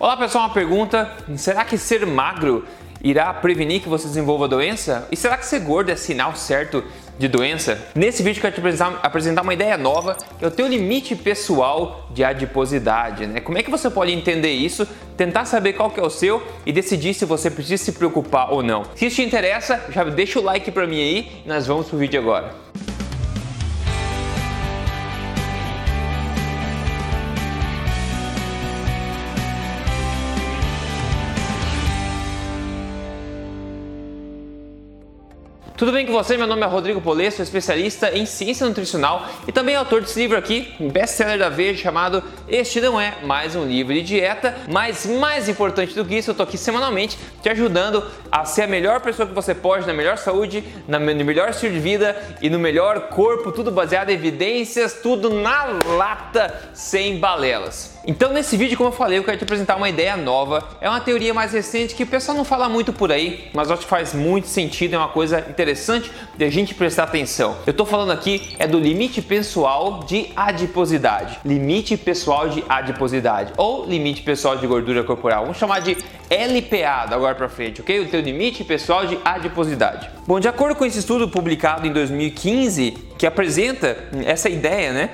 Olá pessoal, uma pergunta: será que ser magro irá prevenir que você desenvolva doença? E será que ser gordo é sinal certo de doença? Nesse vídeo eu quero te apresentar, apresentar uma ideia nova, que é o teu limite pessoal de adiposidade, né? Como é que você pode entender isso, tentar saber qual que é o seu e decidir se você precisa se preocupar ou não. Se isso te interessa, já deixa o like para mim aí e nós vamos pro vídeo agora. Tudo bem com você? Meu nome é Rodrigo Polesso, sou especialista em ciência nutricional e também autor desse livro aqui, best-seller da Veja chamado Este Não É Mais Um Livro de Dieta, mas mais importante do que isso, eu tô aqui semanalmente te ajudando a ser a melhor pessoa que você pode, na melhor saúde, no melhor estilo de vida e no melhor corpo, tudo baseado em evidências, tudo na lata, sem balelas. Então nesse vídeo, como eu falei, eu quero te apresentar uma ideia nova. É uma teoria mais recente que o pessoal não fala muito por aí, mas acho que faz muito sentido, é uma coisa interessante de a gente prestar atenção. Eu estou falando aqui é do limite pessoal de adiposidade. Limite pessoal de adiposidade ou limite pessoal de gordura corporal. Vamos chamar de LPA agora para frente, ok? O teu limite pessoal de adiposidade. Bom, de acordo com esse estudo publicado em 2015 que apresenta essa ideia, né?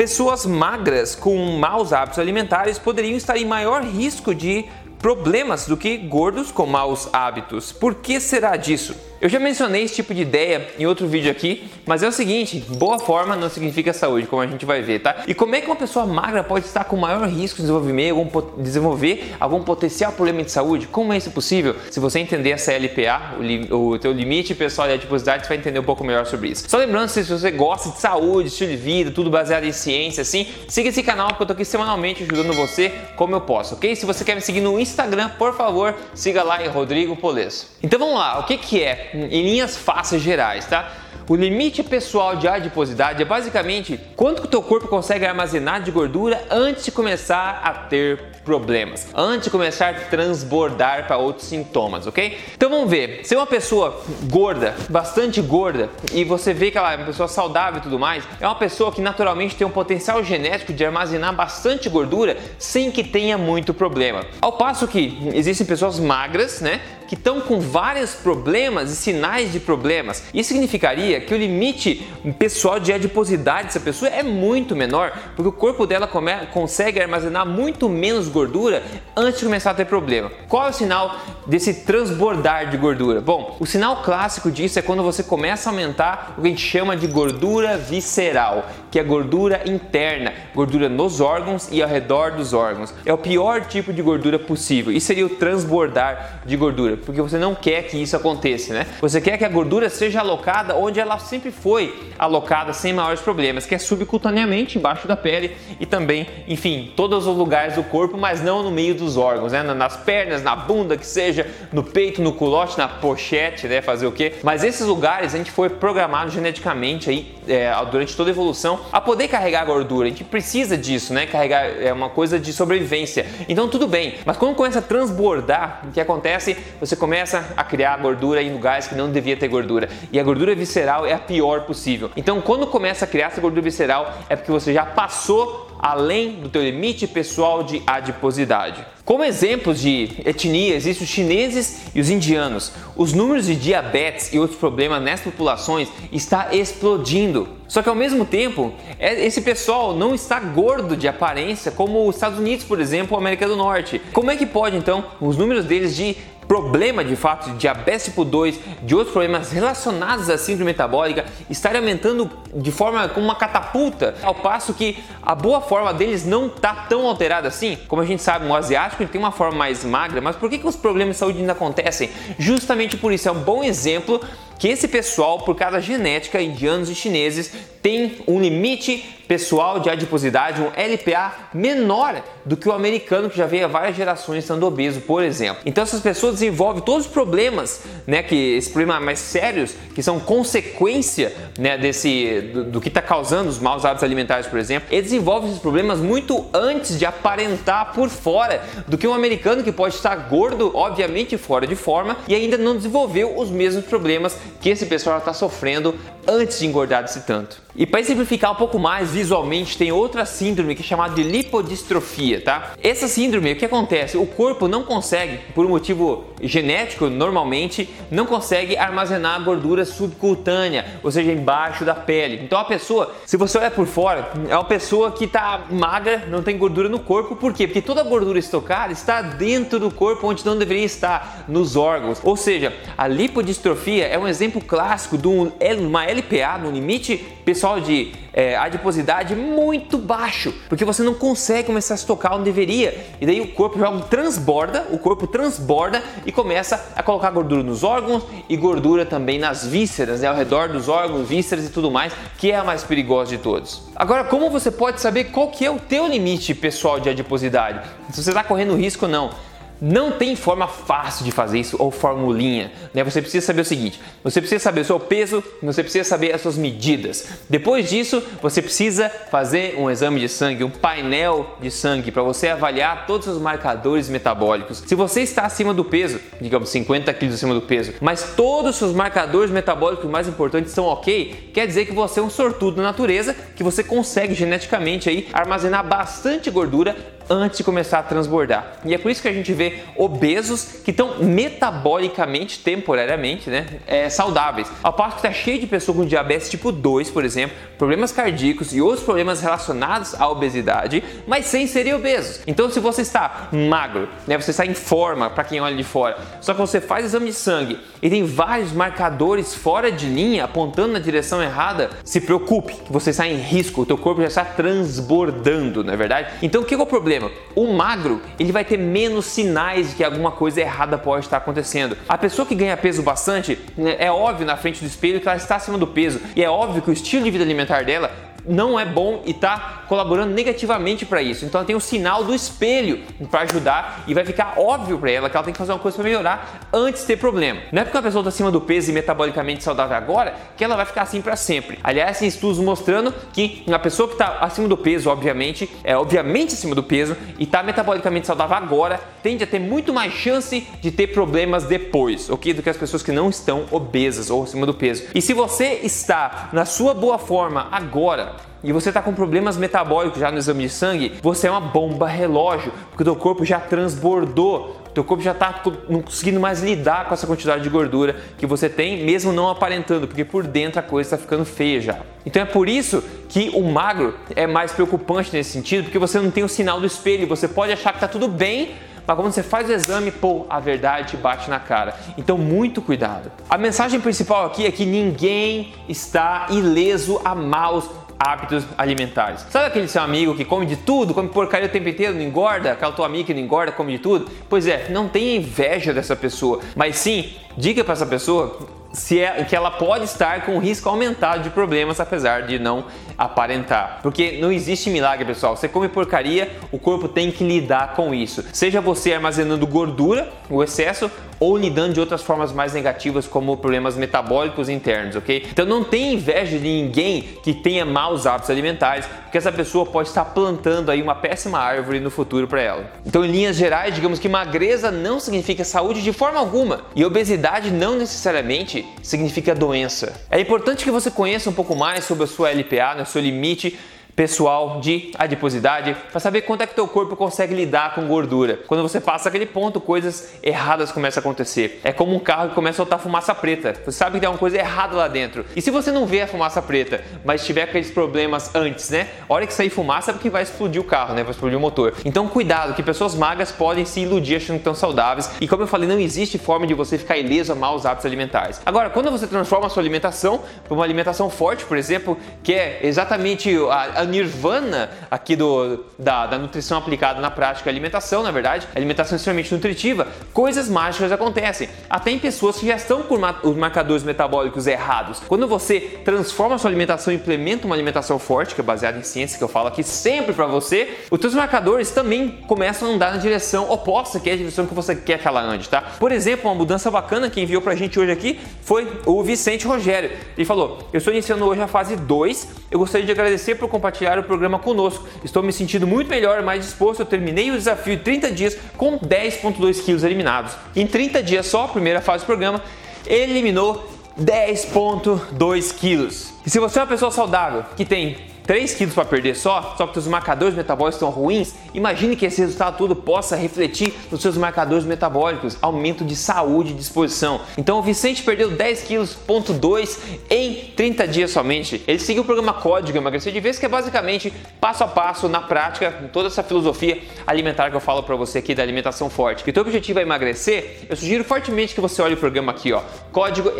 Pessoas magras com maus hábitos alimentares poderiam estar em maior risco de problemas do que gordos com maus hábitos. Por que será disso? Eu já mencionei esse tipo de ideia em outro vídeo aqui, mas é o seguinte: boa forma não significa saúde, como a gente vai ver, tá? E como é que uma pessoa magra pode estar com maior risco de desenvolver algum, desenvolver algum potencial problema de saúde? Como é isso possível? Se você entender essa LPA, o, o teu limite pessoal de adiposidade, você vai entender um pouco melhor sobre isso. Só lembrando, se você gosta de saúde, estilo de vida, tudo baseado em ciência, assim, siga esse canal porque eu tô aqui semanalmente ajudando você como eu posso, ok? Se você quer me seguir no Instagram, por favor, siga lá em Rodrigo Polesso. Então vamos lá, o que que é? Em linhas fáceis gerais, tá? O limite pessoal de adiposidade é basicamente quanto que o teu corpo consegue armazenar de gordura antes de começar a ter problemas, antes de começar a transbordar para outros sintomas, ok? Então vamos ver, se é uma pessoa gorda, bastante gorda, e você vê que ela é uma pessoa saudável e tudo mais, é uma pessoa que naturalmente tem um potencial genético de armazenar bastante gordura sem que tenha muito problema. Ao passo que existem pessoas magras, né, que estão com vários problemas e sinais de problemas. Isso significaria que o limite pessoal de adiposidade dessa pessoa é muito menor, porque o corpo dela come, consegue armazenar muito menos gordura antes de começar a ter problema. Qual é o sinal desse transbordar de gordura? Bom, o sinal clássico disso é quando você começa a aumentar o que a gente chama de gordura visceral, que é gordura interna, gordura nos órgãos e ao redor dos órgãos. É o pior tipo de gordura possível. Isso seria o transbordar de gordura porque você não quer que isso aconteça, né? Você quer que a gordura seja alocada onde ela sempre foi alocada sem maiores problemas, que é subcutaneamente embaixo da pele e também, enfim, todos os lugares do corpo, mas não no meio dos órgãos, né? Nas pernas, na bunda, que seja, no peito, no culote, na pochete, né? Fazer o quê? Mas esses lugares a gente foi programado geneticamente aí é, durante toda a evolução a poder carregar gordura. A gente precisa disso, né? Carregar é uma coisa de sobrevivência. Então tudo bem, mas quando começa a transbordar, o que acontece? Você começa a criar gordura em lugares que não devia ter gordura. E a gordura visceral é a pior possível. Então, quando começa a criar essa gordura visceral, é porque você já passou além do teu limite pessoal de adiposidade. Como exemplos de etnia, existem os chineses e os indianos. Os números de diabetes e outros problemas nessas populações está explodindo. Só que ao mesmo tempo, é, esse pessoal não está gordo de aparência como os Estados Unidos, por exemplo, ou América do Norte. Como é que pode então os números deles de problema de fato de diabetes tipo 2, de outros problemas relacionados à síndrome metabólica estarem aumentando de forma como uma catapulta, ao passo que a boa forma deles não está tão alterada assim. Como a gente sabe, o asiático tem uma forma mais magra, mas por que, que os problemas de saúde ainda acontecem? Justamente por isso, é um bom exemplo que esse pessoal, por causa genética, indianos e chineses, tem um limite pessoal de adiposidade, um LPA menor do que o americano que já veio há várias gerações estando obeso, por exemplo. Então essas pessoas desenvolvem todos os problemas, né, que esses problemas mais sérios, que são consequência, né, desse do, do que está causando os maus hábitos alimentares, por exemplo, eles desenvolvem esses problemas muito antes de aparentar por fora do que um americano que pode estar gordo, obviamente fora de forma, e ainda não desenvolveu os mesmos problemas que esse pessoal está sofrendo antes de engordar desse tanto. E para simplificar um pouco mais visualmente, tem outra síndrome que é chamada de lipodistrofia, tá? Essa síndrome, o que acontece? O corpo não consegue, por um motivo genético, normalmente, não consegue armazenar gordura subcutânea, ou seja, embaixo da pele. Então a pessoa, se você olhar por fora, é uma pessoa que está magra, não tem gordura no corpo. Por quê? Porque toda a gordura estocada está dentro do corpo onde não deveria estar, nos órgãos. Ou seja, a lipodistrofia é um exemplo clássico de uma LPA, no limite pessoal de é, adiposidade muito baixo, porque você não consegue começar a estocar onde deveria. E daí o corpo transborda, o corpo transborda e começa a colocar gordura nos órgãos e gordura também nas vísceras, né, ao redor dos órgãos, vísceras e tudo mais, que é a mais perigosa de todos. Agora, como você pode saber qual que é o teu limite pessoal de adiposidade? Se você está correndo risco ou não? Não tem forma fácil de fazer isso ou formulinha. Né? Você precisa saber o seguinte: você precisa saber o seu peso, você precisa saber as suas medidas. Depois disso, você precisa fazer um exame de sangue, um painel de sangue para você avaliar todos os marcadores metabólicos. Se você está acima do peso, digamos 50 quilos acima do peso, mas todos os seus marcadores metabólicos mais importantes estão ok, quer dizer que você é um sortudo da natureza, que você consegue geneticamente aí armazenar bastante gordura antes de começar a transbordar. E é por isso que a gente vê obesos que estão metabolicamente, temporariamente, né, é, saudáveis. Ao passo que está cheio de pessoas com diabetes tipo 2, por exemplo, problemas cardíacos e outros problemas relacionados à obesidade, mas sem serem obesos. Então, se você está magro, né, você está em forma, para quem olha de fora, só que você faz exame de sangue e tem vários marcadores fora de linha apontando na direção errada, se preocupe, que você está em risco, o teu corpo já está transbordando, não é verdade? Então, o que é o problema? Problema. O magro, ele vai ter menos sinais de que alguma coisa errada pode estar acontecendo. A pessoa que ganha peso bastante, né, é óbvio na frente do espelho que ela está acima do peso. E é óbvio que o estilo de vida alimentar dela não é bom e está colaborando negativamente para isso. Então ela tem o sinal do espelho para ajudar e vai ficar óbvio para ela que ela tem que fazer uma coisa para melhorar antes de ter problema. Não é porque a pessoa está acima do peso e metabolicamente saudável agora que ela vai ficar assim para sempre. Aliás, tem estudos mostrando que uma pessoa que está acima do peso, obviamente, é obviamente acima do peso e está metabolicamente saudável agora, tende a ter muito mais chance de ter problemas depois, ok? Do que as pessoas que não estão obesas ou acima do peso. E se você está na sua boa forma agora, e você está com problemas metabólicos já no exame de sangue, você é uma bomba relógio, porque o teu corpo já transbordou, o teu corpo já está não conseguindo mais lidar com essa quantidade de gordura que você tem, mesmo não aparentando, porque por dentro a coisa está ficando feia já. Então é por isso que o magro é mais preocupante nesse sentido, porque você não tem o sinal do espelho, você pode achar que está tudo bem, mas quando você faz o exame, pô, a verdade te bate na cara. Então, muito cuidado. A mensagem principal aqui é que ninguém está ileso a maus hábitos alimentares. Sabe aquele seu amigo que come de tudo, come porcaria o tempo inteiro, não engorda? Aquela tua amiga que não engorda, come de tudo? Pois é, não tenha inveja dessa pessoa, mas sim, diga para essa pessoa se é que ela pode estar com risco aumentado de problemas apesar de não aparentar. Porque não existe milagre, pessoal. Você come porcaria, o corpo tem que lidar com isso. Seja você armazenando gordura, o excesso, ou lidando de outras formas mais negativas como problemas metabólicos internos, ok? Então não tenha inveja de ninguém que tenha maus hábitos alimentares, porque essa pessoa pode estar plantando aí uma péssima árvore no futuro para ela. Então, em linhas gerais, digamos que magreza não significa saúde de forma alguma e obesidade não necessariamente significa doença. É importante que você conheça um pouco mais sobre a sua LPA, né, seu limite pessoal de adiposidade para saber quanto é que teu corpo consegue lidar com gordura. Quando você passa aquele ponto, coisas erradas começam a acontecer. É como um carro que começa a soltar fumaça preta. Você sabe que tem uma coisa errada lá dentro. E se você não vê a fumaça preta, mas tiver aqueles problemas antes, né? A hora que sair fumaça é porque vai explodir o carro, né? Vai explodir o motor. Então cuidado, que pessoas magras podem se iludir achando que estão saudáveis. E como eu falei, não existe forma de você ficar ileso a maus hábitos alimentares. Agora, quando você transforma a sua alimentação para uma alimentação forte, por exemplo, que é exatamente a, a nirvana aqui do, da, da nutrição aplicada na prática alimentação, na verdade, alimentação extremamente nutritiva, coisas mágicas acontecem. Até em pessoas que já estão com os marcadores metabólicos errados. Quando você transforma a sua alimentação e implementa uma alimentação forte, que é baseada em ciência, que eu falo aqui sempre para você, os seus marcadores também começam a andar na direção oposta, que é a direção que você quer que ela ande, tá? Por exemplo, uma mudança bacana que enviou pra gente hoje aqui foi o Vicente Rogério. Ele falou: Eu estou iniciando hoje a fase 2, eu gostaria de agradecer por compartilhar compartilhar o programa conosco. Estou me sentindo muito melhor, mais disposto. Eu terminei o desafio de 30 dias com 10,2 quilos eliminados. Em 30 dias só, primeira fase do programa, eliminou 10,2 quilos. E se você é uma pessoa saudável que tem 3 quilos para perder só, só que os marcadores metabólicos estão ruins, imagine que esse resultado todo possa refletir nos seus marcadores metabólicos, aumento de saúde e disposição. Então o Vicente perdeu 10 quilos, ponto 2 em 30 dias somente. Ele seguiu o programa Código Emagrecer de Vez, que é basicamente passo a passo, na prática, com toda essa filosofia alimentar que eu falo para você aqui da alimentação forte. E o teu objetivo é emagrecer, eu sugiro fortemente que você olhe o programa aqui, ó, código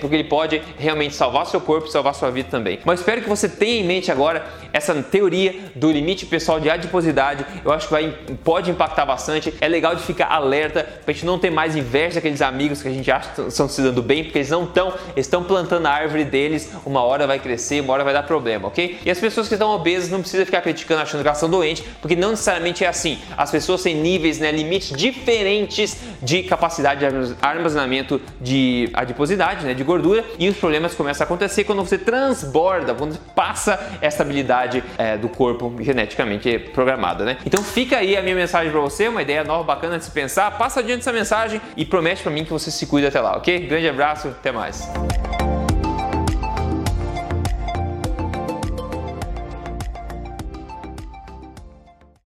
porque ele pode realmente salvar seu corpo e salvar sua vida também. Mas espero que você tenha em mente agora essa teoria do limite pessoal de adiposidade. Eu acho que vai, pode impactar bastante. É legal de ficar alerta para a gente não ter mais inveja daqueles amigos que a gente acha que estão se dando bem, porque eles não estão, estão plantando a árvore deles. Uma hora vai crescer, uma hora vai dar problema, ok? E as pessoas que estão obesas não precisa ficar criticando achando que elas são doentes, porque não necessariamente é assim. As pessoas têm níveis, né, limites diferentes de capacidade de armazenamento de adiposidade, né, de gordura, e os problemas começam a acontecer quando você transborda acorda, quando passa essa habilidade é, do corpo geneticamente programada, né? Então fica aí a minha mensagem para você, uma ideia nova, bacana de se pensar. Passa adiante essa mensagem e promete para mim que você se cuida até lá, ok? Grande abraço, até mais.